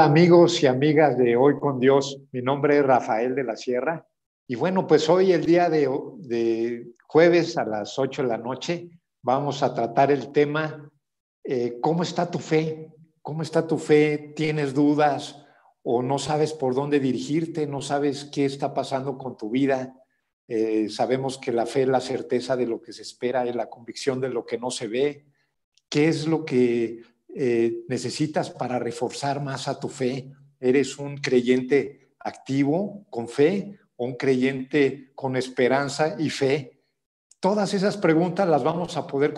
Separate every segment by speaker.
Speaker 1: Amigos y amigas de Hoy con Dios, mi nombre es Rafael de la Sierra y bueno, pues hoy el día de, jueves a las 8 de la noche vamos a tratar el tema eh, ¿cómo está tu fe? ¿Cómo está tu fe? ¿Tienes dudas o no sabes por dónde dirigirte? ¿No sabes qué está pasando con tu vida? Eh, sabemos que la fe es la certeza de lo que se espera, es la convicción de lo que no se ve. ¿Qué es lo que eh, necesitas para reforzar más a tu fe? ¿Eres un creyente activo, con fe, o un creyente con esperanza y fe? Todas esas preguntas las, vamos a poder,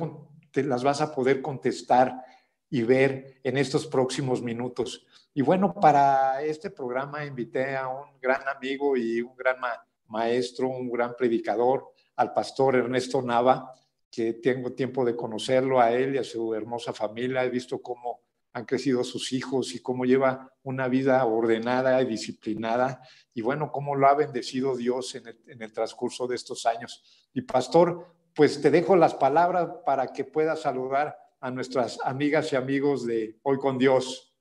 Speaker 1: las vas a poder contestar y ver en estos próximos minutos. Y bueno, para este programa invité a un gran amigo y un gran maestro, un gran predicador, al pastor Ernesto Nava, que tengo tiempo de conocerlo a él y a su hermosa familia. He visto cómo han crecido sus hijos y cómo lleva una vida ordenada y disciplinada. Y bueno, cómo lo ha bendecido Dios en el, transcurso de estos años. Y pastor, pues te dejo las palabras para que puedas saludar a nuestras amigas y amigos de Hoy con Dios.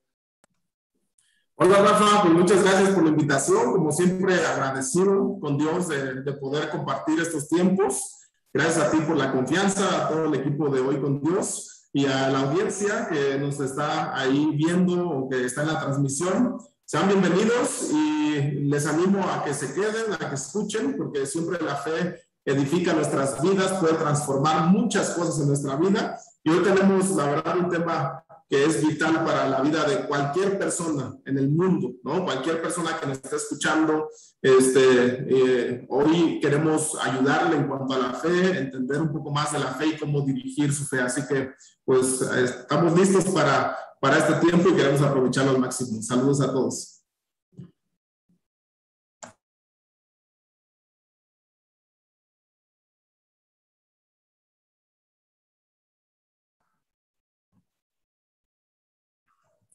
Speaker 2: Hola Rafa, pues muchas gracias por la invitación. Como siempre, agradecido con Dios de, de poder compartir estos tiempos. Gracias a ti por la confianza, a todo el equipo de Hoy con Dios y a la audiencia que nos está ahí viendo o que está en la transmisión. Sean bienvenidos y les animo a que se queden, a que escuchen, porque siempre la fe edifica nuestras vidas, puede transformar muchas cosas en nuestra vida. Y hoy tenemos, la verdad, un tema que es vital para la vida de cualquier persona en el mundo, ¿no? Cualquier persona que nos esté escuchando, este, eh, hoy queremos ayudarle en cuanto a la fe, entender un poco más de la fe y cómo dirigir su fe. Así que, pues, estamos listos para, para este tiempo y queremos aprovecharlo al máximo. Saludos a todos.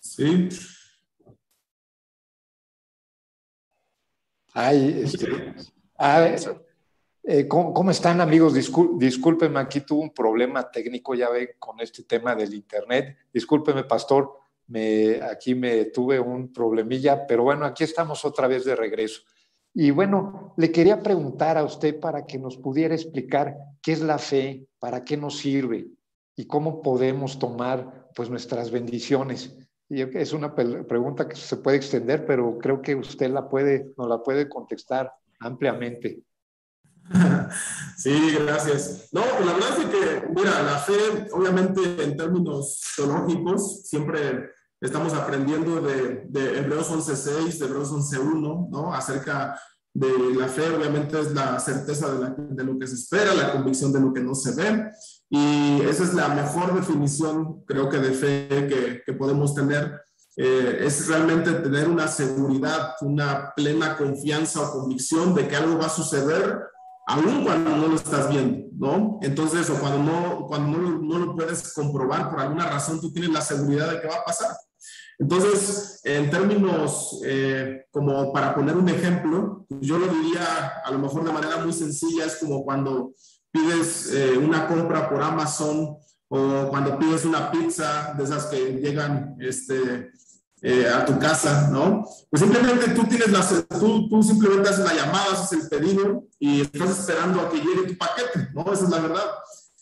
Speaker 2: Sí.
Speaker 1: Ay, este, eh, ¿cómo, están amigos? discúlpenme, aquí tuve un problema técnico, ya ven, con este tema del Internet. Discúlpeme, pastor, me, aquí me tuve un problemilla, pero bueno, aquí estamos otra vez de regreso. Y bueno, le quería preguntar a usted para que nos pudiera explicar qué es la fe, para qué nos sirve y cómo podemos tomar pues nuestras bendiciones. Es una pregunta que se puede extender, pero creo que usted la puede, nos la puede contestar ampliamente.
Speaker 2: Sí, gracias. No, pues la verdad es que, mira, la fe, obviamente en términos teológicos, siempre estamos aprendiendo de, de Hebreos 11.6, de Hebreos 11.1, ¿no? Acerca de la fe, obviamente es la certeza de, de, lo que se espera, la convicción de lo que no se ve. Y esa es la mejor definición, creo que, de fe que, que podemos tener. Eh, es realmente tener una seguridad, una plena confianza o convicción de que algo va a suceder, aun cuando no lo estás viendo, ¿no? Entonces, o cuando no, cuando no, no lo puedes comprobar por alguna razón, tú tienes la seguridad de que va a pasar. Entonces, en términos, eh, como para poner un ejemplo, yo lo diría a lo mejor de manera muy sencilla, es como cuando pides eh, una compra por Amazon o cuando pides una pizza de esas que llegan este, eh, a tu casa, ¿no? Pues simplemente tú tienes la, tú, tú simplemente haces la llamada, haces el pedido y estás esperando a que llegue tu paquete, ¿no? Esa es la verdad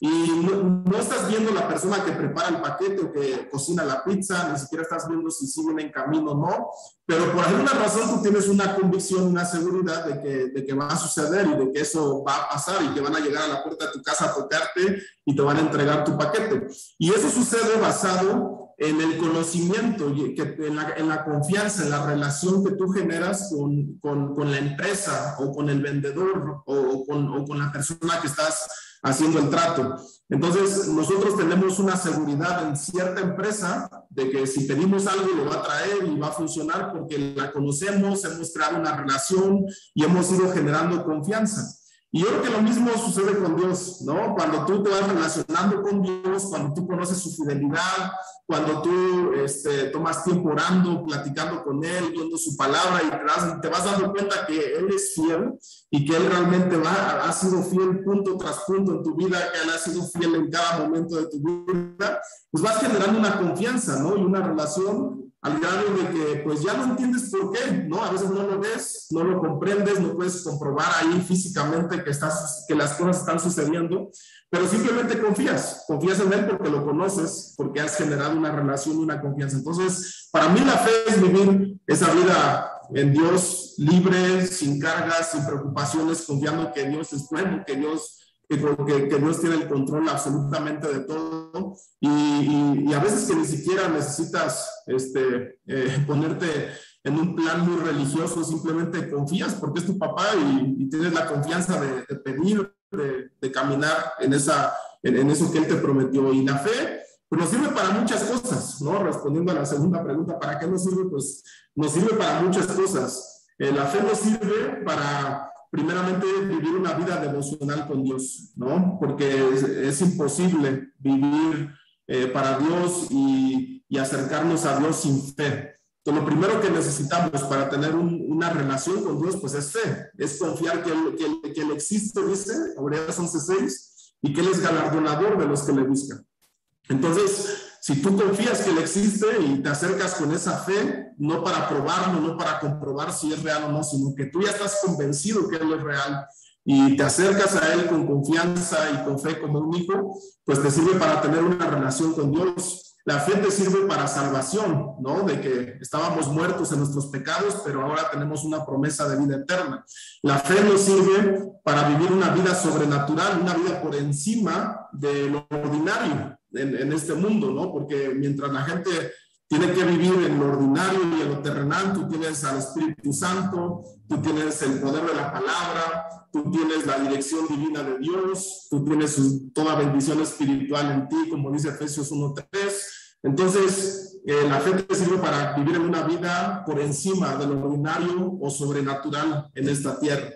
Speaker 2: y no, estás viendo la persona que prepara el paquete o que cocina la pizza, ni siquiera estás viendo si siguen en camino o no, pero por alguna razón tú tienes una convicción, una seguridad de que, de que va a suceder y de que eso va a pasar y que van a llegar a la puerta de tu casa a tocarte y te van a entregar tu paquete. Y eso sucede basado en el conocimiento, en, la, en la confianza, en la relación que tú generas con, con, con la empresa o con el vendedor o, o, con, o con la persona que estás haciendo el trato. Entonces, nosotros tenemos una seguridad en cierta empresa de que si pedimos algo lo va a traer y va a funcionar porque la conocemos, hemos creado una relación y hemos ido generando confianza. Y yo creo que lo mismo sucede con Dios, ¿no? Cuando tú te vas relacionando con Dios, cuando tú conoces su fidelidad, cuando tú este, tomas tiempo orando, platicando con Él, viendo su palabra y te, vas dando cuenta que Él es fiel y que Él realmente va, ha sido fiel punto tras punto en tu vida, que Él ha sido fiel en cada momento de tu vida, pues vas generando una confianza, ¿no? Y una relación al grado de que pues ya no entiendes por qué, ¿no? A veces no lo ves, no lo comprendes, no puedes comprobar ahí físicamente que, estás, que las cosas están sucediendo, pero simplemente confías, confías en Él porque lo conoces, porque has generado una relación, una confianza. Entonces, para mí la fe es vivir esa vida en Dios libre, sin cargas, sin preocupaciones, confiando que Dios es bueno, que Dios que, que, Dios tiene el control absolutamente de todo y, y, a veces que ni siquiera necesitas este, eh, ponerte en un plan muy religioso, simplemente confías porque es tu papá y, tienes la confianza de, pedir, de, de, caminar en, esa, en, eso que Él te prometió. Y la fe, pues nos sirve para muchas cosas, ¿no? Respondiendo a la segunda pregunta, ¿para qué nos sirve? Pues nos sirve para muchas cosas. Eh, la fe nos sirve para primeramente vivir una vida devocional con Dios, ¿no? Porque es, imposible vivir eh, para Dios y, y, acercarnos a Dios sin fe. Entonces, lo primero que necesitamos para tener una relación con Dios, pues es fe, es confiar que Él, que, que él existe, dice Hebreos 11.6, y que Él es galardonador de los que le buscan. Entonces, si tú confías que Él existe y te acercas con esa fe, no para probarlo, no para comprobar si es real o no, sino que tú ya estás convencido que Él es real y te acercas a Él con confianza y con fe como un hijo, pues te sirve para tener una relación con Dios. La fe te sirve para salvación, ¿no? De que estábamos muertos en nuestros pecados, pero ahora tenemos una promesa de vida eterna. La fe nos sirve para vivir una vida sobrenatural, una vida por encima de lo ordinario en, este mundo, ¿no? Porque mientras la gente tiene que vivir en lo ordinario y en lo terrenal, tú tienes al Espíritu Santo, tú tienes el poder de la palabra, tú tienes la dirección divina de Dios, tú tienes toda bendición espiritual en ti, como dice Efesios 1.3. Entonces, eh, la fe sirve para vivir en una vida por encima de lo ordinario o sobrenatural en esta tierra.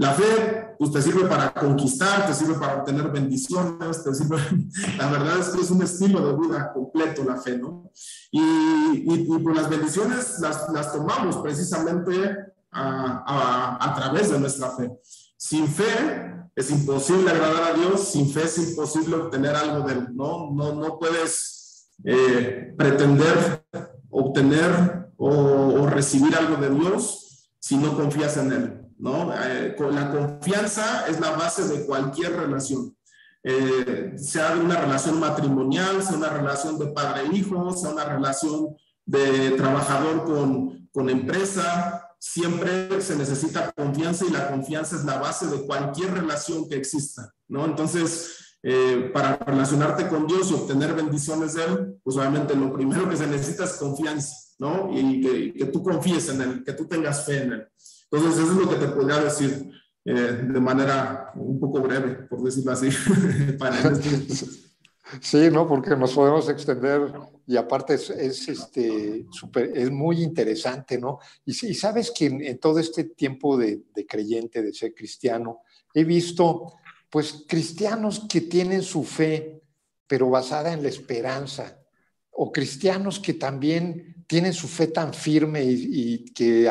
Speaker 2: La fe, pues te sirve para conquistar, te sirve para obtener bendiciones, te sirve, la verdad es que es un estilo de vida completo la fe, ¿no? Y, y, pues las bendiciones las, tomamos precisamente a, través de nuestra fe. Sin fe es imposible agradar a Dios, sin fe es imposible obtener algo de Él, ¿no? No, no puedes eh, pretender obtener o recibir algo de Dios si no confías en Él. ¿No? Eh, la confianza es la base de cualquier relación. Eh, sea una relación matrimonial, sea una relación de padre-hijo, e sea una relación de trabajador con, con empresa, siempre se necesita confianza y la confianza es la base de cualquier relación que exista, ¿no? Entonces, eh, para relacionarte con Dios y obtener bendiciones de Él, pues obviamente lo primero que se necesita es confianza, ¿no? Y que, que tú confíes en Él, que tú tengas fe en Él. Entonces, eso es lo que te podría decir eh, de manera un poco breve, por decirlo así.
Speaker 1: Sí, ¿no? Porque nos podemos extender y aparte es, este, super, es muy interesante, ¿no? Y, y sabes que en, todo este tiempo de, de, creyente, de ser cristiano, he visto, pues, cristianos que tienen su fe, pero basada en la esperanza, o cristianos que también tienen su fe tan firme y, que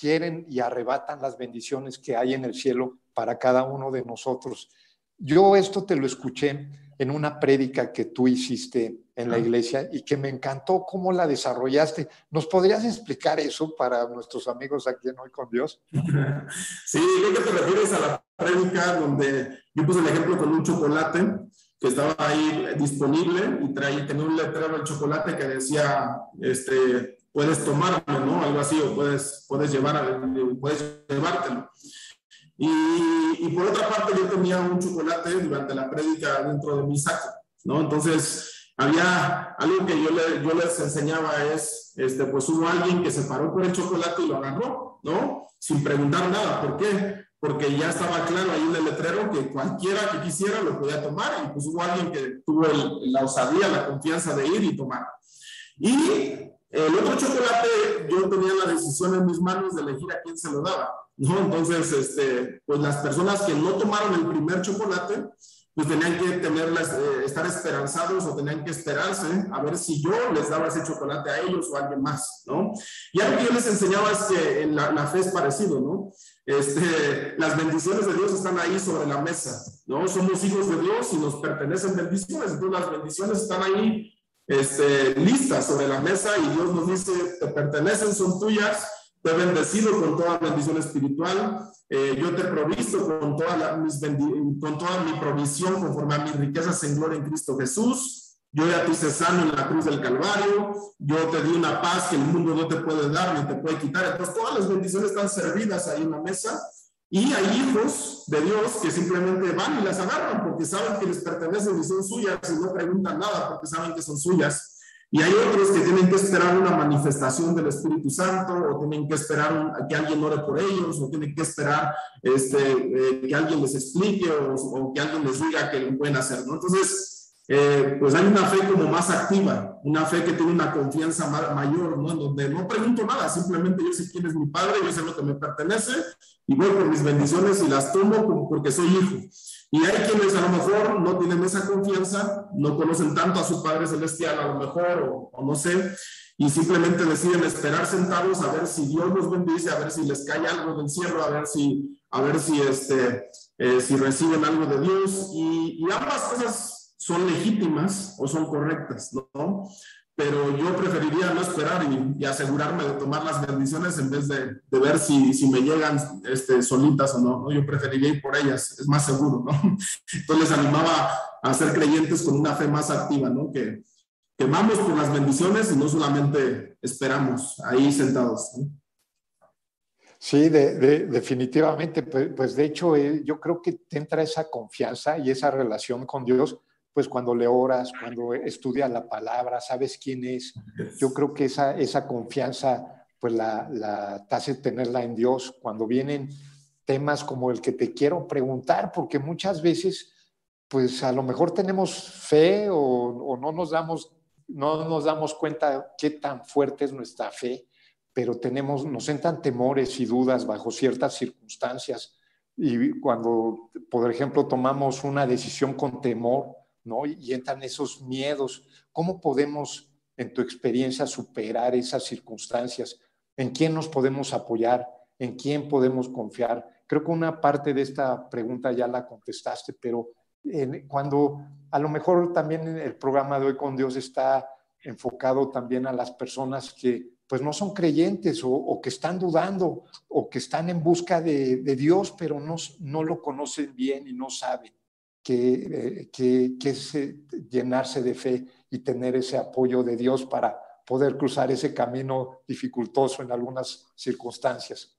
Speaker 1: quieren y arrebatan las bendiciones que hay en el cielo para cada uno de nosotros. Yo esto te lo escuché en una prédica que tú hiciste en la iglesia y que me encantó cómo la desarrollaste. ¿Nos podrías explicar eso para nuestros amigos aquí en Hoy con Dios?
Speaker 2: Sí, creo que te refieres a la prédica donde yo puse el ejemplo con un chocolate que estaba ahí disponible y traía, tenía un letrero de chocolate que decía, este, puedes tomarlo, ¿no? Algo así, o puedes, puedes, llevar, puedes llevártelo. Y, y, por otra parte, yo tenía un chocolate durante la prédica dentro de mi saco, ¿no? Entonces, había algo que yo, le, yo les enseñaba es, este, pues hubo alguien que se paró por el chocolate y lo agarró, ¿no? Sin preguntar nada, ¿por qué? Porque ya estaba claro ahí en el letrero que cualquiera que quisiera lo podía tomar y pues hubo alguien que tuvo la osadía, la confianza de ir y tomar. Y el otro chocolate, yo tenía la decisión en mis manos de elegir a quién se lo daba, ¿no? Entonces, este, pues las personas que no tomaron el primer chocolate, pues tenían que tenerlas, eh, estar esperanzados o tenían que esperarse a ver si yo les daba ese chocolate a ellos o a alguien más, ¿no? Y algo que yo les enseñaba es que en la, la fe es parecido, ¿no? Este, las bendiciones de Dios están ahí sobre la mesa, ¿no? Somos hijos de Dios y nos pertenecen bendiciones, entonces las bendiciones están ahí este, listas sobre la mesa y Dios nos dice, te pertenecen, son tuyas, te he bendecido con toda bendición espiritual, eh, yo te he provisto con toda, mis con toda mi provisión conforme a mis riquezas en gloria en Cristo Jesús. Yo ya te hice sano en la cruz del Calvario. Yo te di una paz que el mundo no te puede dar ni te puede quitar. Entonces, todas las bendiciones están servidas ahí en la mesa. Y hay hijos de Dios que simplemente van y las agarran porque saben que les pertenecen y son suyas y no preguntan nada porque saben que son suyas. Y hay otros que tienen que esperar una manifestación del Espíritu Santo, o tienen que esperar que alguien ore por ellos, o tienen que esperar este, eh, que alguien les explique, o, que alguien les diga que lo pueden hacer, ¿no? Entonces, eh, pues hay una fe como más activa, una fe que tiene una confianza mayor, ¿no? En donde no pregunto nada, simplemente yo sé quién es mi padre, yo sé lo que me pertenece, y voy por mis bendiciones y las tomo porque soy hijo. Y hay quienes a lo mejor no tienen esa confianza, no conocen tanto a su Padre Celestial a lo mejor, o, no sé, y simplemente deciden esperar sentados a ver si Dios los bendice, a ver si les cae algo del cielo, a ver si, a ver si, este, eh, si reciben algo de Dios. Y, y ambas cosas son legítimas o son correctas, ¿no? Pero yo preferiría no esperar y, asegurarme de tomar las bendiciones en vez de, de ver si, si, me llegan este, solitas o no, Yo preferiría ir por ellas, es más seguro, ¿no? Entonces les animaba a ser creyentes con una fe más activa, ¿no? Que, que vamos por las bendiciones y no solamente esperamos ahí sentados.
Speaker 1: Sí, de, definitivamente. Pues, pues, de hecho, eh, yo creo que te entra esa confianza y esa relación con Dios pues cuando le oras, cuando estudia la palabra, sabes quién es. Yo creo que esa, esa confianza, pues la, la te hace tenerla en Dios. Cuando vienen temas como el que te quiero preguntar, porque muchas veces, pues a lo mejor tenemos fe o, o no, nos damos, no nos damos cuenta qué tan fuerte es nuestra fe, pero tenemos, nos entran temores y dudas bajo ciertas circunstancias. Y cuando, por ejemplo, tomamos una decisión con temor, Y entran esos miedos. ¿Cómo podemos, en tu experiencia, superar esas circunstancias? ¿En quién nos podemos apoyar? ¿En quién podemos confiar? Creo que una parte de esta pregunta ya la contestaste, pero cuando a lo mejor también el programa de hoy con Dios está enfocado también a las personas que pues no son creyentes o, que están dudando o que están en busca de, Dios, pero no, no lo conocen bien y no saben que, que, que es eh, llenarse de fe y tener ese apoyo de Dios para poder cruzar ese camino dificultoso en algunas circunstancias.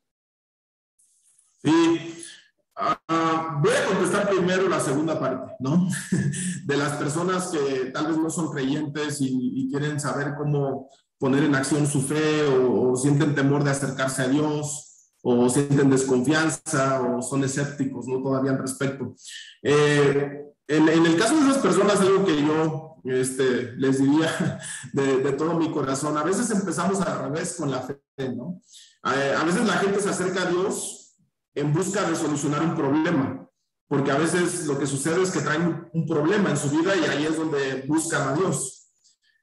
Speaker 2: Ah, voy a contestar primero la segunda parte, ¿no? De las personas que tal vez no son creyentes y, quieren saber cómo poner en acción su fe o, sienten temor de acercarse a Dios o sienten desconfianza o son escépticos, ¿no? Todavía al respecto. Eh, en, el caso de esas personas, algo que yo este, les diría de, todo mi corazón, a veces empezamos al revés con la fe, ¿no? Eh, a veces la gente se acerca a Dios en busca de solucionar un problema, porque a veces lo que sucede es que traen un problema en su vida y ahí es donde buscan a Dios.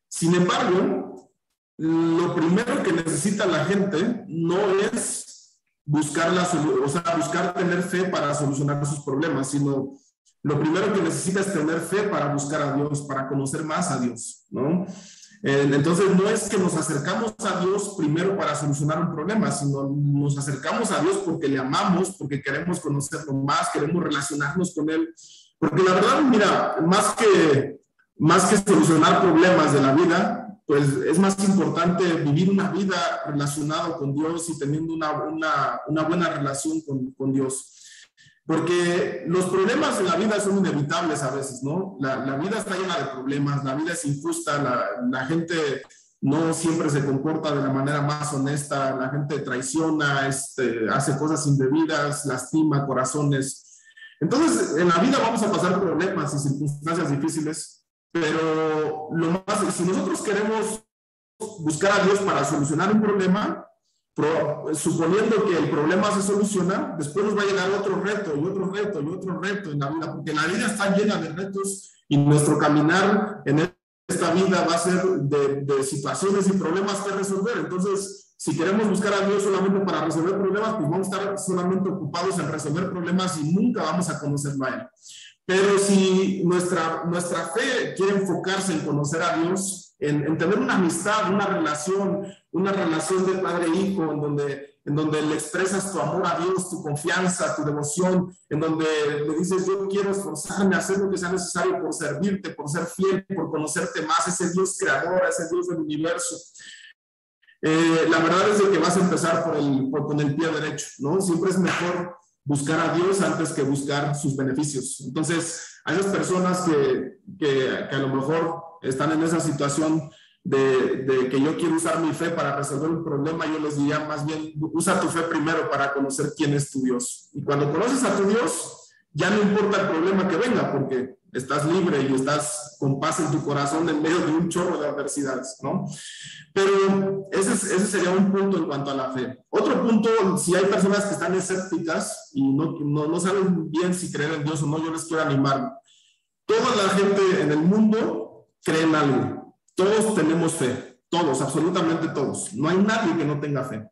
Speaker 2: Sin embargo, lo primero que necesita la gente no es buscar, la, o sea, buscar tener fe para solucionar sus problemas, sino lo primero que necesita es tener fe para buscar a Dios, para conocer más a Dios, ¿no? Entonces no es que nos acercamos a Dios primero para solucionar un problema, sino nos acercamos a Dios porque le amamos, porque queremos conocerlo más, queremos relacionarnos con Él. Porque la verdad, mira, más que, más que solucionar problemas de la vida, pues es más importante vivir una vida relacionada con Dios y teniendo una, una, una buena relación con, con, Dios. Porque los problemas en la vida son inevitables a veces, ¿no? La, la vida está llena de problemas, la vida es injusta, la, la, gente no siempre se comporta de la manera más honesta, la gente traiciona, este, hace cosas indebidas, lastima corazones. Entonces, en la vida vamos a pasar problemas y circunstancias difíciles, pero lo más, si nosotros queremos buscar a Dios para solucionar un problema, suponiendo que el problema se soluciona, después nos va a llegar otro reto y otro reto y otro reto en la vida, porque la vida está llena de retos y nuestro caminar en esta vida va a ser de, de situaciones y problemas que resolver. Entonces, si queremos buscar a Dios solamente para resolver problemas, pues vamos a estar solamente ocupados en resolver problemas y nunca vamos a conocerlo a Él. Pero si nuestra, nuestra fe quiere enfocarse en conocer a Dios, en, tener una amistad, una relación, una relación de padre-hijo, en donde, en donde le expresas tu amor a Dios, tu confianza, tu devoción, en donde le dices, yo quiero esforzarme hacer lo que sea necesario por servirte, por ser fiel, por conocerte más, ese Dios creador, ese Dios del universo. Eh, la verdad es que vas a empezar por el, por, con el pie derecho, ¿no? Siempre es mejor buscar a Dios antes que buscar sus beneficios. Entonces, hay esas personas que, que, que a lo mejor están en esa situación de, de, que yo quiero usar mi fe para resolver un problema, yo les diría más bien, usa tu fe primero para conocer quién es tu Dios. Y cuando conoces a tu Dios, ya no importa el problema que venga, porque estás libre y estás con en tu corazón en medio de un chorro de adversidades, ¿no? Pero ese, ese sería un punto en cuanto a la fe. Otro punto, si hay personas que están escépticas y no, no, no saben bien si creer en Dios o no, yo les quiero animar. Toda la gente en el mundo cree en algo. Todos tenemos fe. Todos, absolutamente todos. No hay nadie que no tenga fe.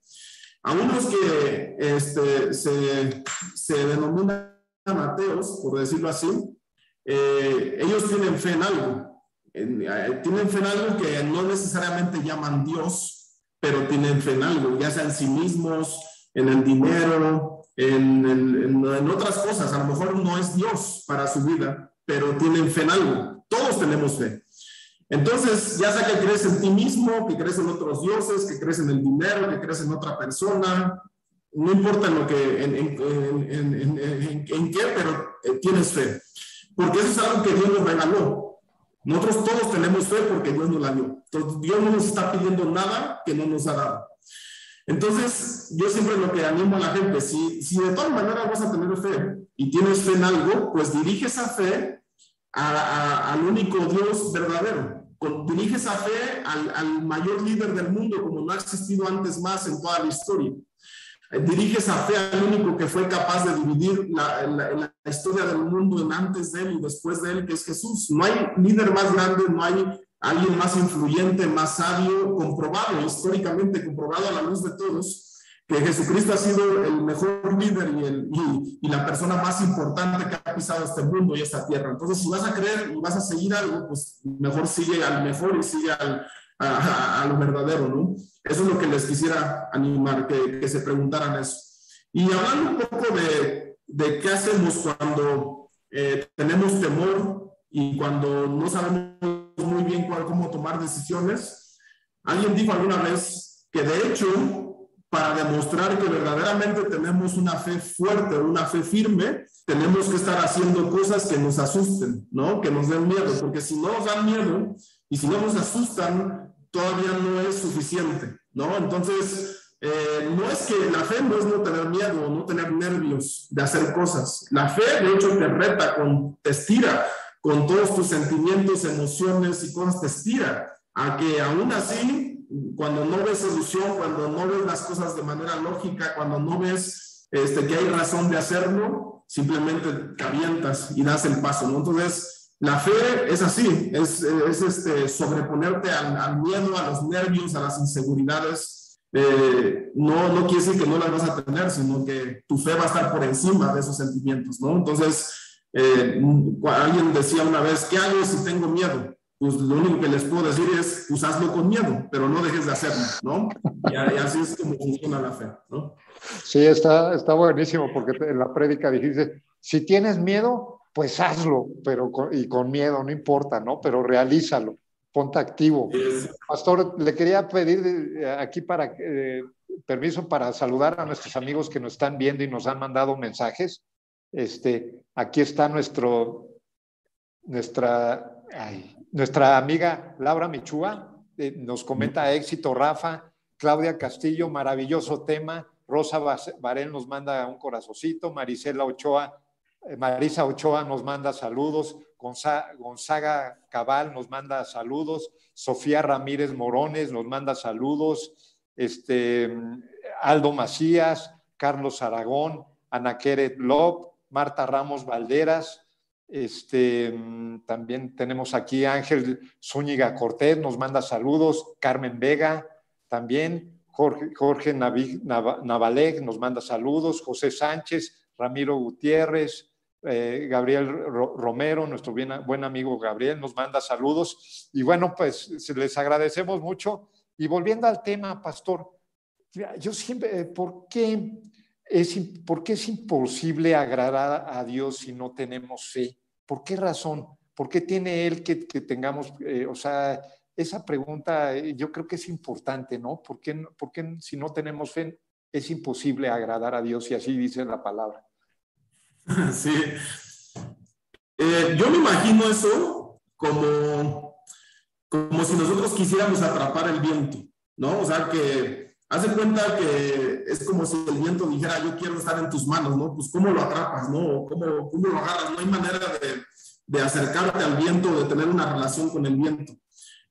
Speaker 2: A unos que este, se, se denominan ateos, por decirlo así, eh, ellos tienen fe en algo. Eh, tienen fe en algo que no necesariamente llaman Dios, pero tienen fe en algo, ya sea en sí mismos, en el dinero, en, en, otras cosas. A lo mejor no es Dios para su vida, pero tienen fe en algo. Todos tenemos fe. Entonces, ya sea que crees en ti mismo, que crees en otros dioses, que crees en el dinero, que crees en otra persona, no importa en lo que, en, en qué, pero eh, tienes fe. Porque eso es algo que Dios nos regaló. Nosotros todos tenemos fe porque Dios nos la dio. Entonces, Dios no nos está pidiendo nada que no nos ha dado. Entonces, yo siempre lo que animo a la gente, si, si de todas maneras vas a tener fe y tienes fe en algo, pues dirige esa fe al único Dios verdadero. dirige esa fe al, al mayor líder del mundo, como no ha existido antes más en toda la historia dirige esa fe al único que fue capaz de dividir la, la, historia del mundo en antes de él y después de él, que es Jesús. No hay líder más grande, no hay alguien más influyente, más sabio, comprobado, históricamente comprobado a la luz de todos, que Jesucristo ha sido el mejor líder y, el, y, y, la persona más importante que ha pisado este mundo y esta tierra. Entonces, si vas a creer y vas a seguir algo, pues mejor sigue al mejor y sigue al, a, lo verdadero, ¿no? Eso es lo que les quisiera animar, que, se preguntaran eso. Y hablando un poco de, de qué hacemos cuando eh, tenemos temor y cuando no sabemos muy bien cuál, cómo tomar decisiones, alguien dijo alguna vez que de hecho, para demostrar que verdaderamente tenemos una fe fuerte, una fe firme, tenemos que estar haciendo cosas que nos asusten, ¿no? Que nos den miedo, porque si no nos dan miedo y si no nos asustan, todavía no es suficiente, ¿no? Entonces, eh, no es que la fe no es no tener miedo, no tener nervios de hacer cosas. La fe, de hecho, te reta, con, te estira con todos tus sentimientos, emociones y cosas, te estira a que aún así, cuando no ves solución, cuando no ves las cosas de manera lógica, cuando no ves este, que hay razón de hacerlo, simplemente te avientas y das el paso, ¿no? Entonces, la fe es así, es, es este, sobreponerte al, miedo, a los nervios, a las inseguridades. Eh, no, no quiere decir que no las vas a tener, sino que tu fe va a estar por encima de esos sentimientos, ¿no? Entonces, eh, alguien decía una vez, ¿qué hago si tengo miedo? Pues lo único que les puedo decir es, pues con miedo, pero no dejes de hacerlo, ¿no? Y, así es como funciona la fe, ¿no?
Speaker 1: Sí, está, está buenísimo, porque en la prédica dijiste, si tienes miedo, pues hazlo, pero con, y con miedo, no importa, ¿no? Pero realízalo, ponte activo. Pastor, le quería pedir eh, aquí para eh, permiso para saludar a nuestros amigos que nos están viendo y nos han mandado mensajes. Este, aquí está nuestro, nuestra, nuestra amiga Laura Michúa, eh, nos comenta éxito Rafa, Claudia Castillo, maravilloso tema. Rosa Varel nos manda un corazoncito, Marisela Ochoa Marisa Ochoa nos manda saludos, Gonzaga Cabal nos manda saludos, Sofía Ramírez Morones nos manda saludos, este, Aldo Macías, Carlos Aragón, Ana Keret Lop, Marta Ramos Valderas, este, también tenemos aquí Ángel Zúñiga Cortés, nos manda saludos, Carmen Vega, también Jorge, Jorge nos manda saludos, José Sánchez, Ramiro Gutiérrez, eh, Gabriel Romero, nuestro buen amigo Gabriel, nos manda saludos. Y bueno, pues les agradecemos mucho. Y volviendo al tema, pastor, yo siempre, eh, ¿por qué es, por qué es imposible agradar a Dios si no tenemos fe? ¿Por qué razón? ¿Por qué tiene Él que, tengamos, eh, o sea, esa pregunta yo creo que es importante, ¿no? ¿Por qué, ¿Por qué si no tenemos fe es imposible agradar a Dios y así dice la palabra?
Speaker 2: Sí. Eh, yo me imagino eso como, como si nosotros quisiéramos atrapar el viento, ¿no? O sea, que hace cuenta que es como si el viento dijera, yo quiero estar en tus manos, ¿no? Pues ¿cómo lo atrapas, ¿no? ¿Cómo, cómo lo agarras? No hay manera de, de acercarte al viento, de tener una relación con el viento.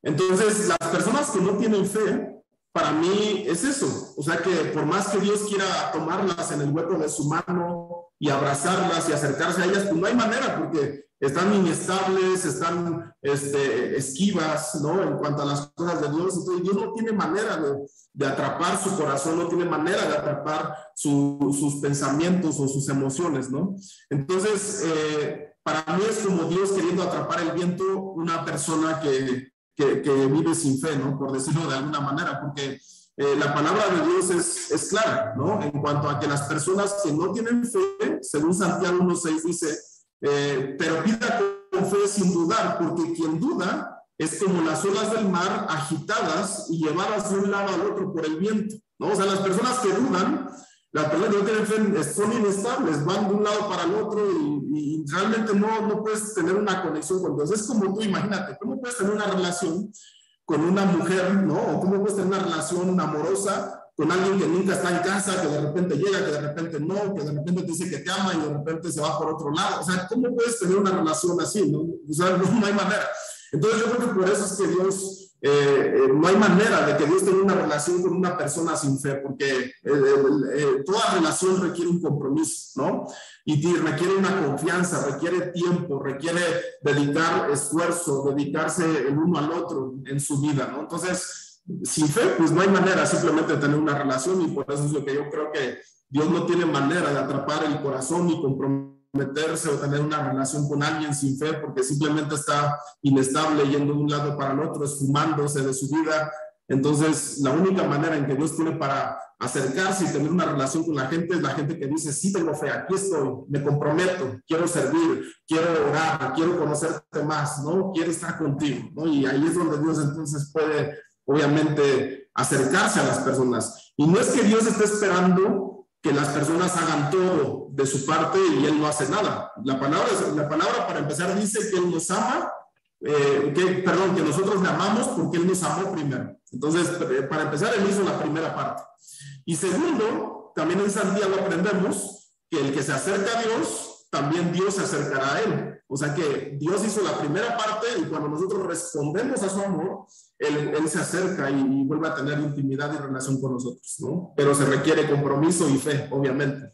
Speaker 2: Entonces, las personas que no tienen fe, para mí es eso. O sea que por más que Dios quiera tomarlas en el hueco de su mano y abrazarlas y acercarse a ellas, pues no hay manera porque están inestables, están este, esquivas, ¿no? En cuanto a las cosas de Dios. Entonces Dios no tiene manera de, atrapar su corazón, no tiene manera de atrapar sus pensamientos o sus emociones, ¿no? Entonces, eh, para mí es como Dios queriendo atrapar el viento una persona que, que, vive sin fe, ¿no? Por decirlo de alguna manera, porque eh, la palabra de Dios es, es, clara, ¿no? En cuanto a que las personas que no tienen fe, según Santiago 1.6 dice, eh, pero pida con fe sin dudar, porque quien duda es como las olas del mar agitadas y llevadas de un lado al otro por el viento, ¿no? O sea, las personas que dudan las personas que no tienen fe son inestables, van de un lado para el otro y, realmente no, no puedes tener una conexión con Dios. Es como tú, imagínate, ¿cómo puedes tener una relación con una mujer, ¿no? O cómo puedes tener una relación amorosa con alguien que nunca está en casa, que de repente llega, que de repente no, que de repente te dice que te ama y de repente se va por otro lado. O sea, ¿cómo puedes tener una relación así? No? O sea, no, no hay manera. Entonces yo creo que por eso es que Dios eh, eh, no hay manera de que Dios tenga una relación con una persona sin fe, porque eh, toda relación requiere un compromiso, ¿no? Y requiere una confianza, requiere tiempo, requiere dedicar esfuerzo, dedicarse el uno al otro en su vida, ¿no? Entonces, sin fe, pues no hay manera simplemente de tener una relación y por eso es lo que yo creo que Dios no tiene manera de atrapar el corazón y compromiso meterse o tener una relación con alguien sin fe porque simplemente está inestable yendo de un lado para el otro, esfumándose de su vida. Entonces, la única manera en que Dios tiene para acercarse y tener una relación con la gente es la gente que dice, sí tengo fe, aquí estoy, me comprometo, quiero servir, quiero orar, quiero conocerte más, ¿no? Quiero estar contigo, ¿no? Y ahí es donde Dios entonces puede, obviamente, acercarse a las personas. Y no es que Dios esté esperando que las personas hagan todo de su parte y él no hace nada. La palabra, la palabra para empezar dice que él nos ama, eh, que, perdón, que nosotros le amamos porque él nos amó primero. Entonces, eh, para empezar, él hizo la primera parte. Y segundo, también en Santiago aprendemos que el que se acerca a Dios, también Dios se acercará a él. O sea que Dios hizo la primera parte y cuando nosotros respondemos a su amor, Él, él se acerca y, vuelve a tener intimidad y relación con nosotros, ¿no? Pero se requiere compromiso y fe, obviamente.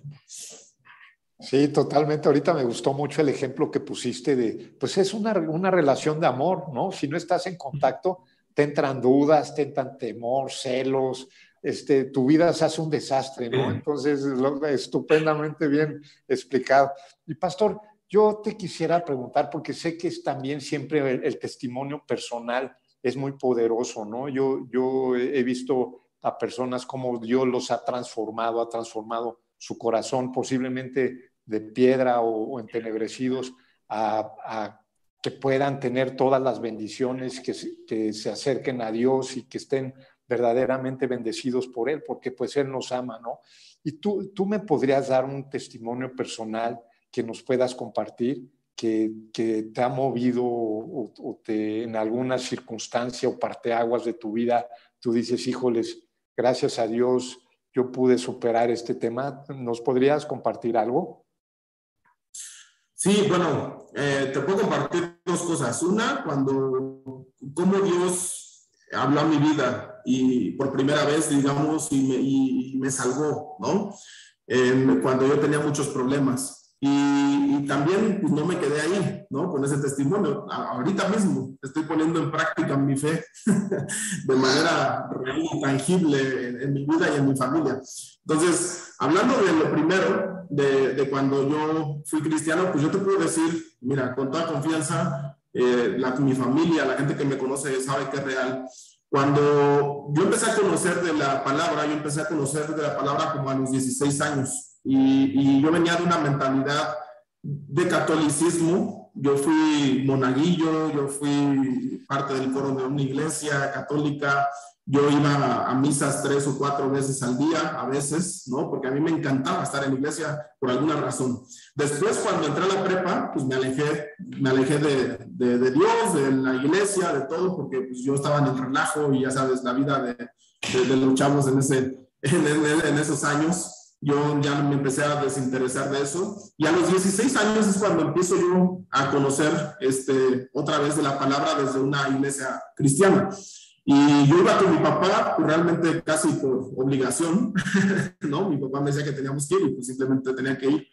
Speaker 1: Sí, totalmente. Ahorita me gustó mucho el ejemplo que pusiste de, pues es una, una relación de amor, ¿no? Si no estás en contacto, te entran dudas, te entran temor, celos, este, tu vida se hace un desastre, ¿no? Entonces, estupendamente bien explicado. Y pastor, yo te quisiera preguntar, porque sé que es también siempre el, testimonio personal es muy poderoso, ¿no? Yo, yo he visto a personas como Dios los ha transformado, ha transformado su corazón posiblemente de piedra o, entenebrecidos a, que puedan tener todas las bendiciones, que, se acerquen a Dios y que estén verdaderamente bendecidos por Él, porque pues Él nos ama, ¿no? Y tú, tú me podrías dar un testimonio personal que nos puedas compartir, que, que te ha movido o, te, en alguna circunstancia o parteaguas de tu vida, tú dices, híjoles, gracias a Dios, yo pude superar este tema. ¿Nos podrías compartir algo?
Speaker 2: Sí, bueno, eh, te puedo compartir dos cosas. Una, cuando, cómo Dios habló a mi vida y por primera vez, digamos, y me, salvó, ¿no? Cuando yo tenía muchos problemas. Y, también pues, no me quedé ahí, ¿no? Con ese testimonio. ahorita mismo estoy poniendo en práctica mi fe de manera real tangible en, mi vida y en mi familia. Entonces, hablando de lo primero, de, de, cuando yo fui cristiano, pues yo te puedo decir, mira, con toda confianza, eh, la, mi familia, la gente que me conoce sabe que es real. Cuando yo empecé a conocer de la palabra, yo empecé a conocer de la palabra como a los 16 años y, y yo venía de una mentalidad de catolicismo. Yo fui monaguillo, yo fui parte del coro de una iglesia católica, yo iba a misas tres o cuatro veces al día, a veces, ¿no? Porque a mí me encantaba estar en la iglesia por alguna razón. Después, cuando entré a la prepa, pues me alejé, me alejé de, de, Dios, de la iglesia, de todo, porque pues, yo estaba en el relajo y ya sabes, la vida de, de los chavos en, ese, en, esos años, yo ya me empecé a desinteresar de eso. Y a los 16 años es cuando empiezo yo a conocer este, otra vez de la palabra desde una iglesia cristiana. Y yo iba con mi papá, pues, realmente casi por obligación, ¿no? Mi papá me decía que teníamos que ir y pues simplemente tenía que ir.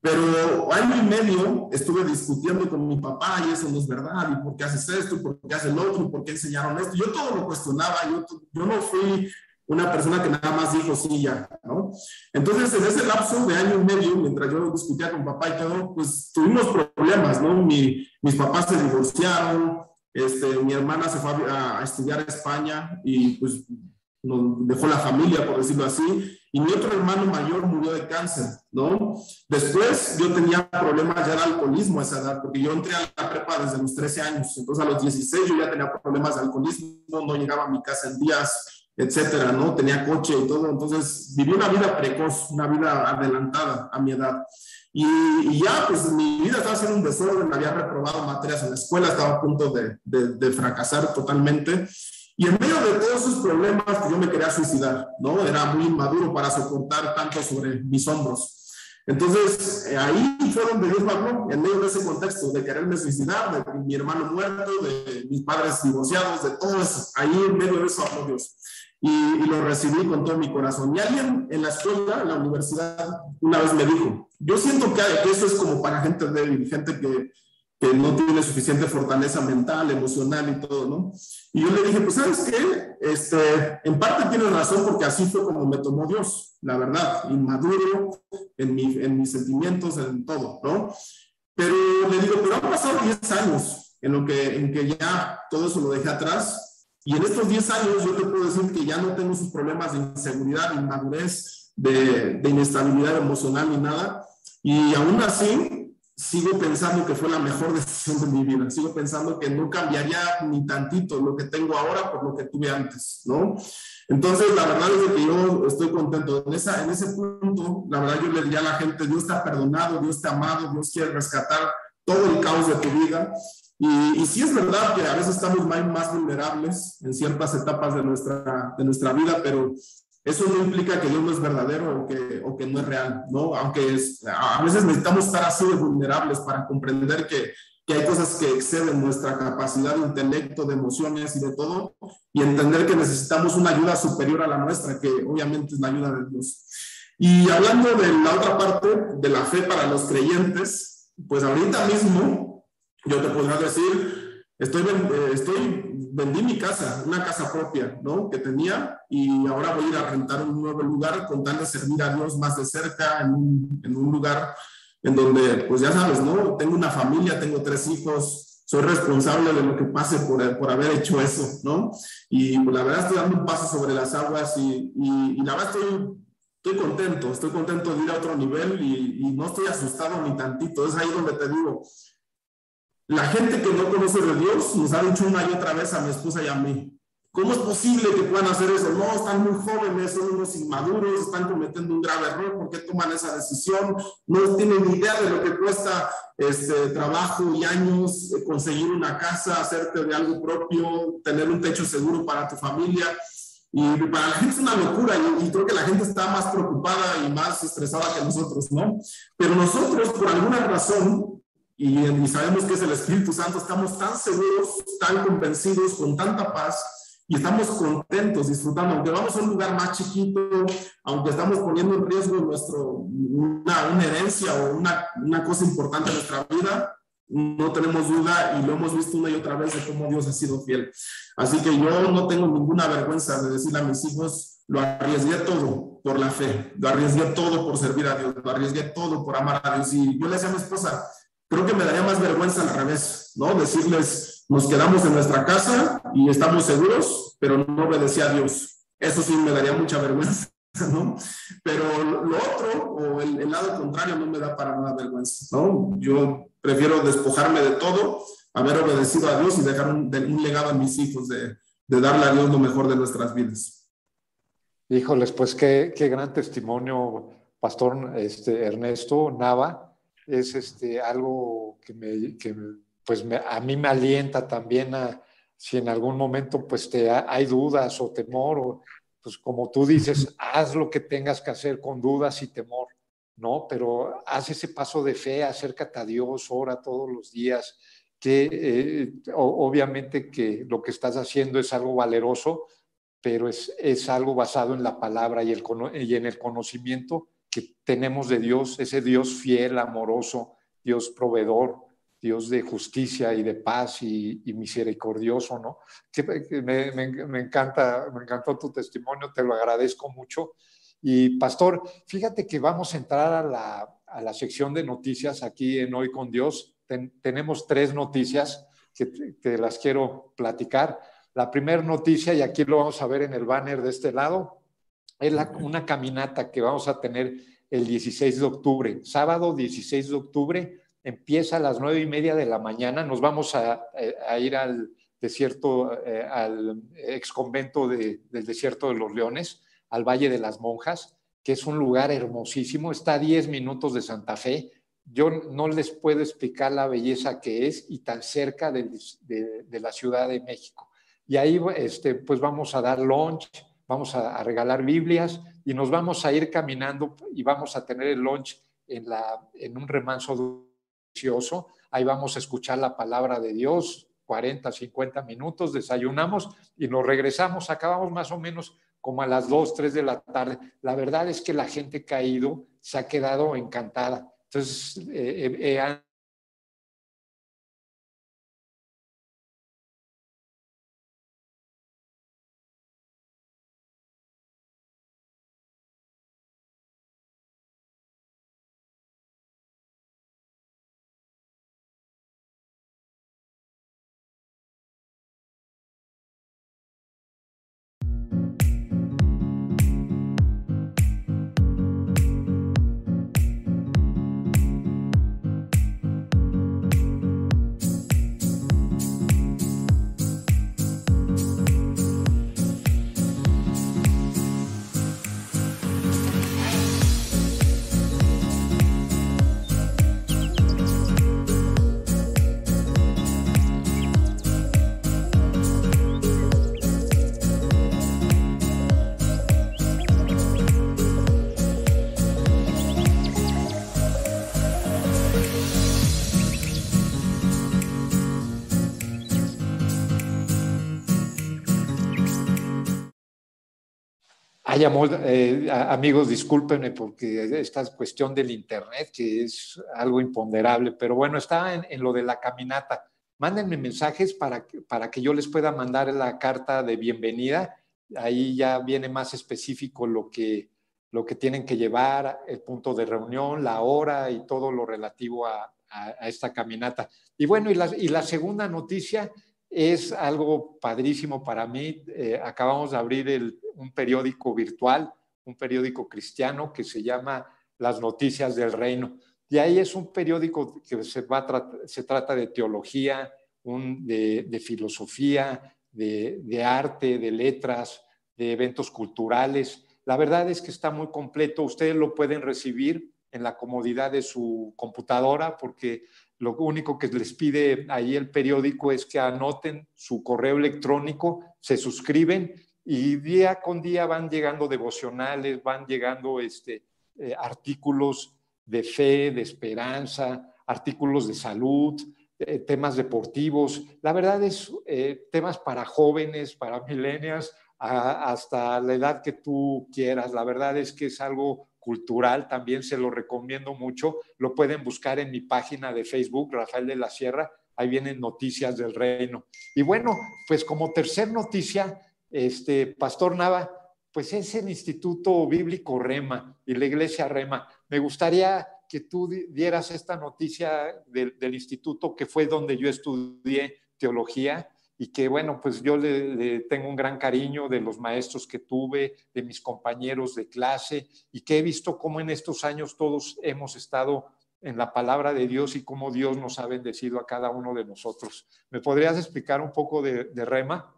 Speaker 2: Pero año y medio estuve discutiendo con mi papá y eso no es verdad, y por qué haces esto, y por qué haces lo otro, y por qué enseñaron esto. Yo todo lo cuestionaba, yo, yo no fui una persona que nada más dijo sí ya, ¿no? Entonces, en ese lapso de año y medio, mientras yo discutía con papá y todo, pues tuvimos problemas, ¿no? Mi, mis papás se divorciaron, este, mi hermana se fue a, estudiar a España y pues nos dejó la familia, por decirlo así, y mi otro hermano mayor murió de cáncer, ¿no? Después yo tenía problemas ya de alcoholismo a esa edad, porque yo entré a la prepa desde los 13 años, entonces a los 16 yo ya tenía problemas de alcoholismo, no llegaba a mi casa en días, etcétera, ¿no? Tenía coche y todo, entonces viví una vida precoz, una vida adelantada a mi edad. Y, ya, pues mi vida estaba haciendo un desorden, había reprobado materias en la escuela, estaba a punto de, fracasar totalmente. Y en medio de todos esos problemas, pues yo me quería suicidar, ¿no? Era muy inmaduro para soportar tanto sobre mis hombros. Entonces, eh, ahí fue donde Dios me en medio de ese contexto, de quererme suicidar, de mi hermano muerto, de mis padres divorciados, de todo eso. Ahí en medio de eso habló y, lo recibí con todo mi corazón. Y alguien en la escuela, en la universidad, una vez me dijo, yo siento que, eso es como para gente débil, gente que, que no tiene suficiente fortaleza mental, emocional y todo, ¿no? Y yo le dije, pues, ¿sabes qué? Este, en parte tienes razón porque así fue como me tomó Dios, la verdad, inmaduro en, mi, en mis sentimientos, en todo, ¿no? Pero le digo, pero han pasado 10 años en lo que, en que ya todo eso lo dejé atrás y en estos 10 años yo te puedo decir que ya no tengo sus problemas de inseguridad, de inmadurez, de, de inestabilidad emocional ni nada. Y aún así, sigo pensando que fue la mejor decisión de mi vida. Sigo pensando que no cambiaría ni tantito lo que tengo ahora por lo que tuve antes, ¿no? Entonces, la verdad es que yo estoy contento. En, esa, en ese punto, la verdad yo le diría a la gente, Dios te ha perdonado, Dios te ha amado, Dios quiere rescatar todo el caos de tu vida. Y, y sí es verdad que a veces estamos más, vulnerables en ciertas etapas de nuestra, de nuestra vida, pero eso no implica que Dios no es verdadero o que, o que no es real, ¿no? Aunque es, a veces necesitamos estar así de vulnerables para comprender que, que hay cosas que exceden nuestra capacidad de intelecto, de emociones y de todo, y entender que necesitamos una ayuda superior a la nuestra, que obviamente es la ayuda de Dios. Y hablando de la otra parte, de la fe para los creyentes, pues ahorita mismo yo te podría decir, estoy, eh, estoy, vendí mi casa, una casa propia, ¿no? Que tenía y ahora voy a ir a rentar un nuevo lugar con tal de servir a Dios más de cerca en un, en un lugar en donde, pues ya sabes, ¿no? Tengo una familia, tengo tres hijos, soy responsable de lo que pase por, por haber hecho eso, ¿no? Y pues la verdad estoy dando un paso sobre las aguas y, y, la verdad estoy, estoy contento, estoy contento de ir a otro nivel y, y no estoy asustado ni tantito. Es ahí donde te digo, la gente que no conoce de Dios nos ha dicho una y otra vez a mi esposa y a mí, ¿cómo es posible que puedan hacer eso? No, están muy jóvenes, son unos inmaduros, están cometiendo un grave error, ¿por qué toman esa decisión? No tienen idea de lo que cuesta este trabajo y años eh, conseguir una casa, hacerte de algo propio, tener un techo seguro para tu familia. Y para la gente es una locura y, creo que la gente está más preocupada y más estresada que nosotros, ¿no? Pero nosotros, por alguna razón, y, sabemos que es el Espíritu Santo, estamos tan seguros, tan convencidos, con tanta paz y estamos contentos, disfrutando, aunque vamos a un lugar más chiquito, aunque estamos poniendo en riesgo nuestro, una, una herencia o una, una, cosa importante en nuestra vida, no tenemos duda y lo hemos visto una y otra vez de cómo Dios ha sido fiel. Así que yo no tengo ninguna vergüenza de decirle a mis hijos, lo arriesgué todo por la fe, lo arriesgué todo por servir a Dios, lo arriesgué todo por amar a Dios. Y yo le decía a mi esposa, creo que me daría más vergüenza al revés, ¿no? Decirles, nos quedamos en nuestra casa y estamos seguros, pero no obedecía a Dios. Eso sí me daría mucha vergüenza. ¿no? Pero lo otro, o el, lado contrario, no me da para nada vergüenza, ¿no? Yo prefiero despojarme de todo, haber obedecido a Dios y dejar un, legado a mis hijos de, darle a Dios lo mejor de nuestras vidas.
Speaker 1: Híjoles, pues qué, qué gran testimonio, Pastor este, Ernesto Nava. Es este, algo que, me, que pues a mí me alienta también a, si en algún momento pues te hay dudas o temor o pues como tú dices, haz lo que tengas que hacer con dudas y temor, ¿no? Pero haz ese paso de fe, acércate a Dios, ora todos los días, que eh, obviamente que lo que estás haciendo es algo valeroso, pero es, es algo basado en la palabra y, el, y en el conocimiento que tenemos de Dios, ese Dios fiel, amoroso, Dios proveedor, Dios de justicia y de paz y, misericordioso, ¿no? Que, me, me, encanta, me encantó tu testimonio, te lo agradezco mucho. Y pastor, fíjate que vamos a entrar a la, a la sección de noticias aquí en Hoy con Dios. tenemos tres noticias que, que las quiero platicar. La primera noticia, y aquí lo vamos a ver en el banner de este lado, es la, una caminata que vamos a tener el 16 de octubre, sábado 16 de octubre empieza a las nueve y media de la mañana. Nos vamos a, ir al desierto, eh, al ex convento del desierto de los leones, al Valle de las Monjas, que es un lugar hermosísimo. Está a 10 minutos de Santa Fe. Yo no les puedo explicar la belleza que es y tan cerca de, la Ciudad de México. Y ahí este, pues vamos a dar lunch, vamos a, regalar Biblias y nos vamos a ir caminando y vamos a tener el lunch en, la, en un remanso Ahí vamos a escuchar la palabra de Dios, 40, 50 minutos, desayunamos y nos regresamos. Acabamos más o menos como a las 2, 3 de la tarde. La verdad es que la gente que ha ido se ha quedado encantada. Entonces, eh, eh, Eh, amigos, discúlpenme porque esta cuestión del Internet, que es algo imponderable, pero bueno, está en, lo de la caminata. Mándenme mensajes para que, para que yo les pueda mandar la carta de bienvenida. Ahí ya viene más específico lo que, lo que tienen que llevar, el punto de reunión, la hora y todo lo relativo a, esta caminata. Y bueno, y la, y la segunda noticia es algo padrísimo para mí. Eh, acabamos de abrir un periódico virtual, un periódico cristiano que se llama Las Noticias del Reino. Y ahí es un periódico que se, va se trata de teología, de, filosofía, de, de arte, de letras, de eventos culturales. La verdad es que está muy completo. Ustedes lo pueden recibir en la comodidad de su computadora porque lo único que les pide ahí el periódico es que anoten su correo electrónico, se suscriben y día con día van llegando devocionales, van llegando este, eh, artículos de fe, de esperanza, artículos de salud, eh, temas deportivos. La verdad es eh, temas para jóvenes, para hasta la edad que tú quieras. La verdad es que es algo cultural, también se lo recomiendo mucho. Lo pueden buscar en mi página de Facebook, Rafael de la Sierra, ahí vienen noticias del reino. Y bueno, pues como tercer noticia, este, Pastor Nava, pues es el Instituto Bíblico Rema y la Iglesia Rema. Me gustaría que tú dieras esta noticia del instituto que fue donde yo estudié teología y que bueno, pues yo le, tengo un gran cariño de los maestros que tuve, de mis compañeros de clase y que he visto cómo en estos años todos hemos estado en la palabra de Dios y cómo Dios nos ha bendecido a cada uno de nosotros. ¿Me podrías explicar un poco de, Rema?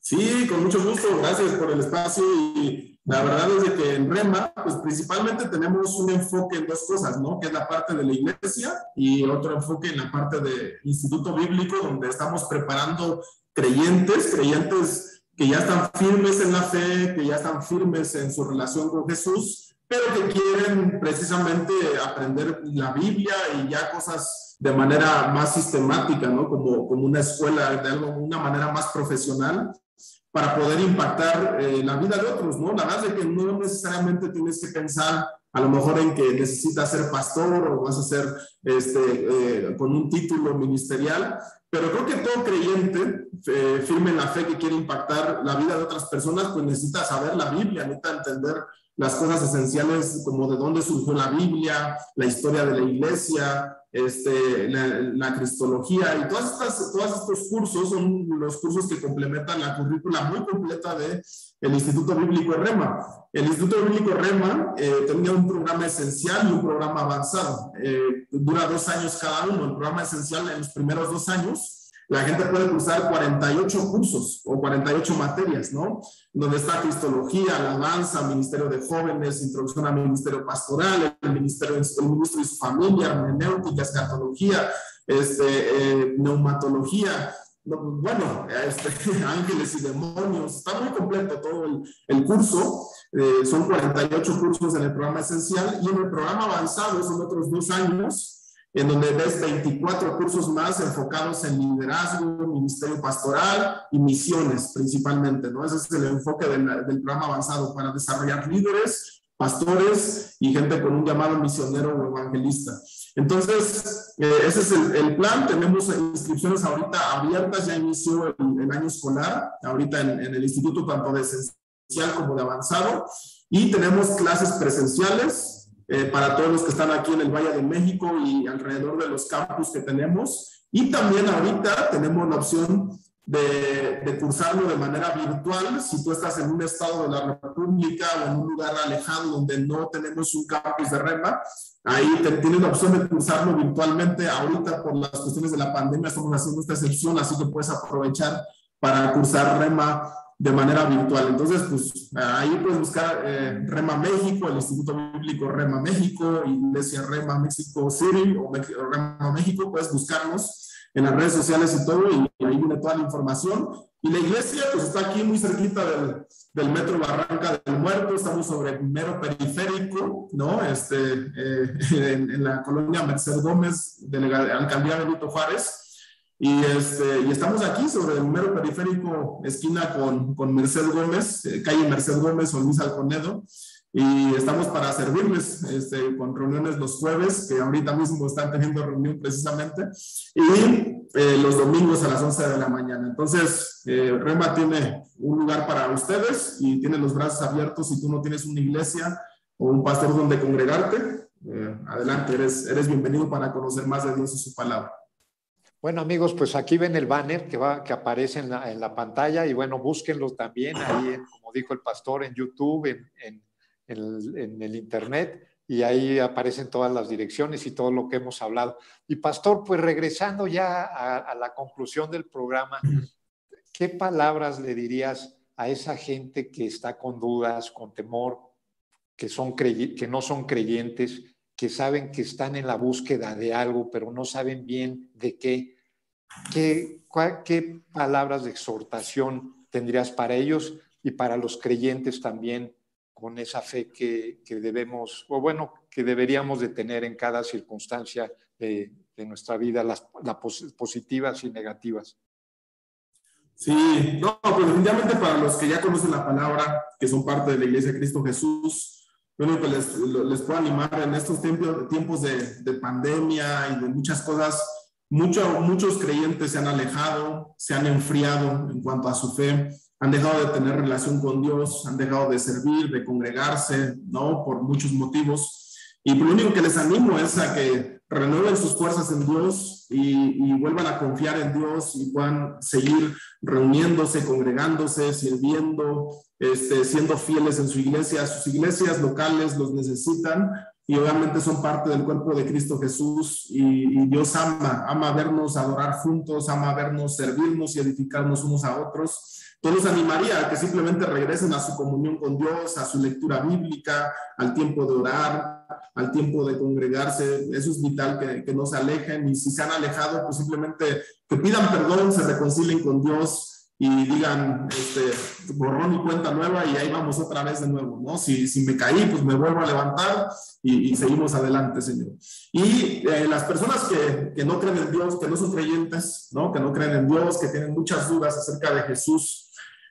Speaker 2: Sí, con mucho gusto. Gracias por el espacio y la verdad es que en REMA, pues principalmente tenemos un enfoque en dos cosas, ¿no? Que es la parte de la iglesia y otro enfoque en la parte de instituto bíblico, donde estamos preparando creyentes, creyentes que ya están firmes en la fe, que ya están firmes en su relación con Jesús, pero que quieren precisamente aprender la Biblia y ya cosas de manera más sistemática, ¿no? Como, como una escuela, de algo, una manera más profesional para poder impactar eh, la vida de otros, ¿no? La verdad es que no necesariamente tienes que pensar a lo mejor en que necesitas ser pastor o vas a ser este, eh, con un título ministerial, pero creo que todo creyente eh, firme en la fe que quiere impactar la vida de otras personas, pues necesita saber la Biblia, necesita entender las cosas esenciales como de dónde surgió la Biblia, la historia de la iglesia, este, la, cristología y todas estas, todos estos cursos son los cursos que complementan la currícula muy completa del el Instituto Bíblico REMA. El Instituto Bíblico REMA eh, tenía un programa esencial y un programa avanzado. Eh, dura dos años cada uno. El programa esencial en los primeros dos años la gente puede cursar 48 cursos o 48 materias, ¿no? Donde está Cristología, Alabanza, Ministerio de Jóvenes, Introducción al Ministerio Pastoral, el Ministerio, el Ministro y su Familia, Hermenéutica, Escatología, este, eh, Neumatología, bueno, este, ángeles y demonios, está muy completo todo el, curso, eh, son 48 cursos en el programa esencial y en el programa avanzado son otros dos años en donde ves 24 cursos más enfocados en liderazgo, ministerio pastoral y misiones principalmente, ¿no? Ese es el enfoque del, del programa avanzado para desarrollar líderes, pastores y gente con un llamado misionero o evangelista. Entonces, eh, ese es el, plan. Tenemos inscripciones ahorita abiertas, ya inició el, año escolar, ahorita en, en el instituto tanto de esencial como de avanzado, y tenemos clases presenciales eh, para todos los que están aquí en el Valle de México y alrededor de los campus que tenemos. Y también ahorita tenemos la opción de, de, cursarlo de manera virtual. Si tú estás en un estado de la República o en un lugar alejado donde no tenemos un campus de REMA, ahí te, tienes la opción de cursarlo virtualmente. Ahorita por las cuestiones de la pandemia estamos haciendo esta excepción, así que puedes aprovechar para cursar REMA de manera virtual. Entonces, pues ahí puedes buscar eh, Rema México, el Instituto Bíblico Rema México, Iglesia Rema México City o Rema México, puedes buscarnos en las redes sociales y todo, y ahí viene toda la información. Y la iglesia, pues está aquí muy cerquita del, metro Barranca del Muerto, estamos sobre el mero periférico, ¿no? Este, eh, en, en, la colonia Merced Gómez, de la alcaldía Benito Juárez. Y, este, y estamos aquí sobre el mero periférico, esquina con, con Merced Gómez, eh, calle Merced Gómez o Luis Alconedo. Y estamos para servirles este, con reuniones los jueves, que ahorita mismo están teniendo reunión precisamente, y eh, los domingos a las 11 de la mañana. Entonces, eh, Rema tiene un lugar para ustedes y tiene los brazos abiertos. Si tú no tienes una iglesia o un pastor donde congregarte, adelante, eres, eres bienvenido para conocer más de Dios y su palabra.
Speaker 1: Bueno, amigos, pues aquí ven el banner que, va, que aparece en la, en la pantalla y bueno, búsquenlo también ahí, como dijo el pastor, en YouTube, en, en, el, Internet y ahí aparecen todas las direcciones y todo lo que hemos hablado. Y pastor, pues regresando ya a, a la conclusión del programa, ¿qué palabras le dirías a esa gente que está con dudas, con temor, que, son que no son creyentes? Que saben que están en la búsqueda de algo, pero no saben bien de qué. ¿Qué, palabras de exhortación tendrías para ellos y para los creyentes también con esa fe que, que debemos, o bueno, que deberíamos de tener en cada circunstancia de, de nuestra vida, las, las positivas y negativas?
Speaker 2: Sí, no, pues definitivamente para los que ya conocen la palabra, que son parte de la Iglesia de Cristo Jesús, bueno, pues les, les puedo animar en estos tiempos, de pandemia y de muchas cosas, mucho, muchos creyentes se han alejado, se han enfriado en cuanto a su fe, han dejado de tener relación con Dios, han dejado de servir, de congregarse, ¿no? Por muchos motivos. Y lo único que les animo es a que renueven sus fuerzas en Dios y, vuelvan a confiar en Dios y puedan seguir reuniéndose, congregándose, sirviendo, este, siendo fieles en su iglesia. Sus iglesias locales los necesitan y obviamente son parte del cuerpo de Cristo Jesús y, y, Dios ama, ama vernos adorar juntos, ama vernos servirnos y edificarnos unos a otros. Yo los animaría a que simplemente regresen a su comunión con Dios, a su lectura bíblica, al tiempo de orar, al tiempo de congregarse. Eso es vital, que, que no se alejen y si se han alejado, pues simplemente que pidan perdón, se reconcilien con Dios y digan, este, borrón y cuenta nueva y ahí vamos otra vez de nuevo, ¿no? Si, si me caí, pues me vuelvo a levantar y, seguimos adelante, Señor. Y eh, las personas que, que no creen en Dios, que no son creyentes, ¿no? Que no creen en Dios, que tienen muchas dudas acerca de Jesús,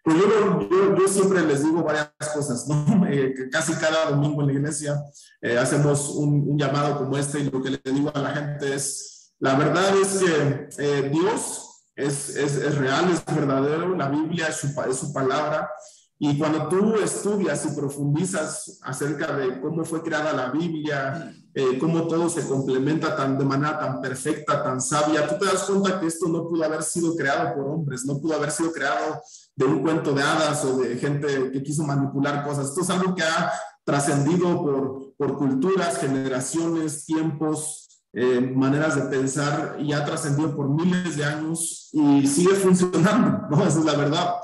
Speaker 2: pues yo, yo, siempre les digo varias cosas, ¿no? Eh, casi cada domingo en la iglesia eh, hacemos un, llamado como este y lo que le digo a la gente es, la verdad es que eh, Dios es, es, es, real, es verdadero, la Biblia es su, es su palabra y cuando tú estudias y profundizas acerca de cómo fue creada la Biblia, cómo todo se complementa tan, de manera tan perfecta, tan sabia, tú te das cuenta que esto no pudo haber sido creado por hombres, no pudo haber sido creado de un cuento de hadas o de gente que quiso manipular cosas. Esto es algo que ha trascendido por, por culturas, generaciones, tiempos, eh, maneras de pensar y ha trascendido por miles de años y sigue funcionando, ¿no? Esa es la verdad,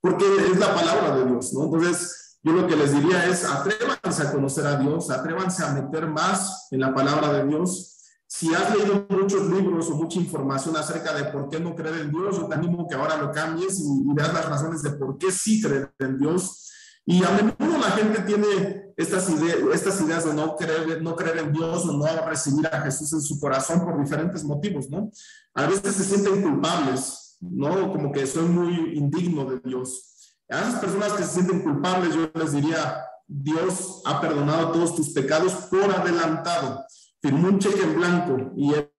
Speaker 2: porque es la palabra de Dios, ¿no? Entonces, yo lo que les diría es, atrévanse a conocer a Dios, atrévanse a meter más en la palabra de Dios si has leído muchos libros o mucha información acerca de por qué no creer en Dios, yo te animo que ahora lo cambies y, veas las razones de por qué sí creer en Dios. Y a menudo la gente tiene estas, ideas, estas ideas de no creer, no creer en Dios o no recibir a Jesús en su corazón por diferentes motivos, ¿no? A veces se sienten culpables, ¿no? Como que soy muy indigno de Dios. A esas personas que se sienten culpables, yo les diría, Dios ha perdonado todos tus pecados por adelantado firmó un cheque en blanco y él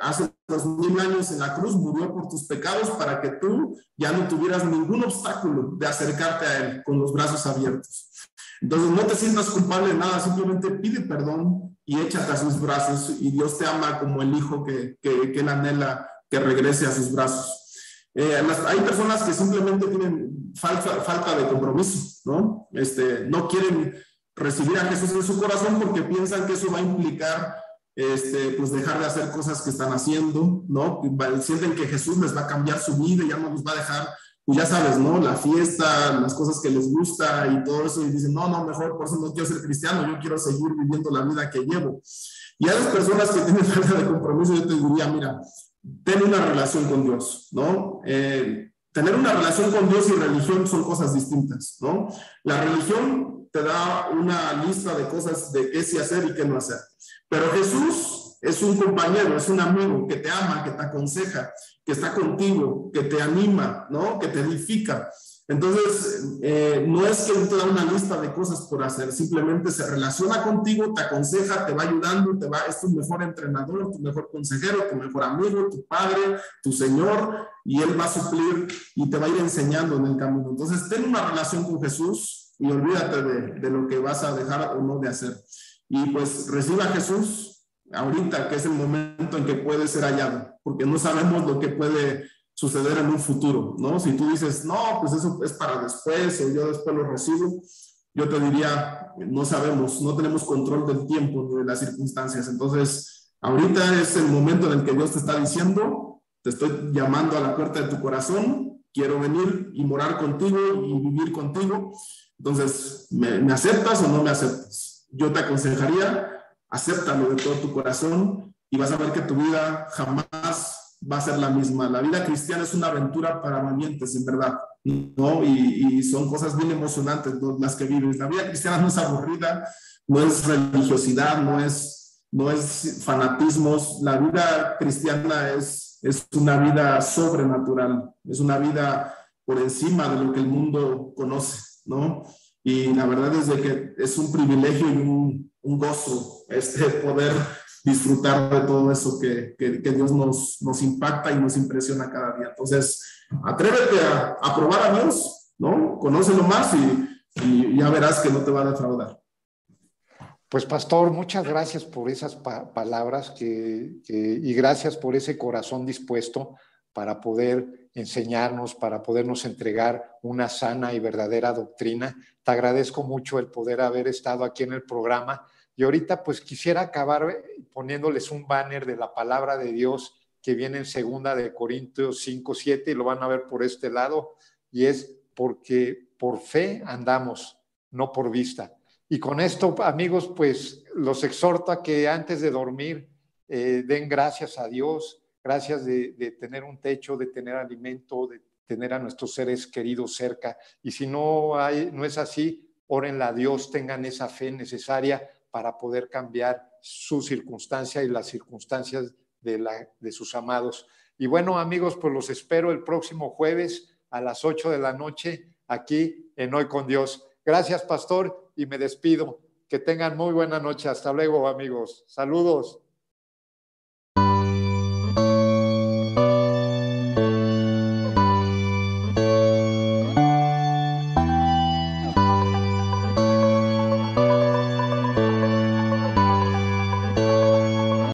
Speaker 2: hace dos mil años en la cruz murió por tus pecados para que tú ya no tuvieras ningún obstáculo de acercarte a él con los brazos abiertos. Entonces no te sientas culpable de nada, simplemente pide perdón y échate a sus brazos y Dios te ama como el hijo que, que, que él anhela que regrese a sus brazos. Eh, hay personas que simplemente tienen falta, falta de compromiso, ¿no? Este, no quieren recibir a Jesús en su corazón porque piensan que eso va a implicar este, pues dejar de hacer cosas que están haciendo, ¿no? Sienten que Jesús les va a cambiar su vida y ya no los va a dejar, pues ya sabes, ¿no? La fiesta, las cosas que les gusta y todo eso, y dicen, no, no, mejor por eso no quiero ser cristiano, yo quiero seguir viviendo la vida que llevo. Y a las personas que tienen falta de compromiso, yo te diría, mira, ten una relación con Dios, ¿no? Eh, tener una relación con Dios y religión son cosas distintas, ¿no? La religión te da una lista de cosas de qué sí hacer y qué no hacer. Pero Jesús es un compañero, es un amigo que te ama, que te aconseja, que está contigo, que te anima, ¿no? Que te edifica. Entonces, eh, no es que te da una lista de cosas por hacer, simplemente se relaciona contigo, te aconseja, te va ayudando, te va, es tu mejor entrenador, tu mejor consejero, tu mejor amigo, tu padre, tu Señor, y Él va a suplir y te va a ir enseñando en el camino. Entonces, ten una relación con Jesús, y olvídate de, lo que vas a dejar o no de hacer. Y pues reciba a Jesús ahorita, que es el momento en que puede ser hallado, porque no sabemos lo que puede suceder en un futuro, ¿no? Si tú dices, no, pues eso es para después o yo después lo recibo, yo te diría, no sabemos, no tenemos control del tiempo ni de las circunstancias. Entonces, ahorita es el momento en el que Dios te está diciendo, te estoy llamando a la puerta de tu corazón, quiero venir y morar contigo y vivir contigo. Entonces, ¿me, aceptas o no me aceptas? Yo te aconsejaría, acéptalo de todo tu corazón y vas a ver que tu vida jamás va a ser la misma. La vida cristiana es una aventura para valientes, en verdad, ¿no? Y, son cosas bien emocionantes las que vives. La vida cristiana no es aburrida, no es religiosidad, no es, no es fanatismos. La vida cristiana es, es una vida sobrenatural, es una vida por encima de lo que el mundo conoce, ¿no? Y la verdad es de que es un privilegio y un, un gozo este, poder disfrutar de todo eso que, que, Dios nos, nos, impacta y nos impresiona cada día. Entonces, atrévete a, a probar a Dios, ¿no? Conócelo más y, y, ya verás que no te va a defraudar.
Speaker 1: Pues pastor, muchas gracias por esas palabras que, y gracias por ese corazón dispuesto para poder enseñarnos, para podernos entregar una sana y verdadera doctrina. Te agradezco mucho el poder haber estado aquí en el programa y ahorita pues quisiera acabar poniéndoles un banner de la palabra de Dios que viene en segunda de Corintios 5, 7 y lo van a ver por este lado y es porque por fe andamos, no por vista. Y con esto, amigos, pues los exhorto a que antes de dormir eh, den gracias a Dios, gracias de, tener un techo, de tener alimento, de tener a nuestros seres queridos cerca. Y si no, hay, no es así, órenla a Dios, tengan esa fe necesaria para poder cambiar su circunstancia y las circunstancias de, la, de sus amados. Y bueno, amigos, pues los espero el próximo jueves a las 8 de la noche aquí en Hoy con Dios. Gracias, pastor, y me despido. Que tengan muy buena noche. Hasta luego, amigos. Saludos.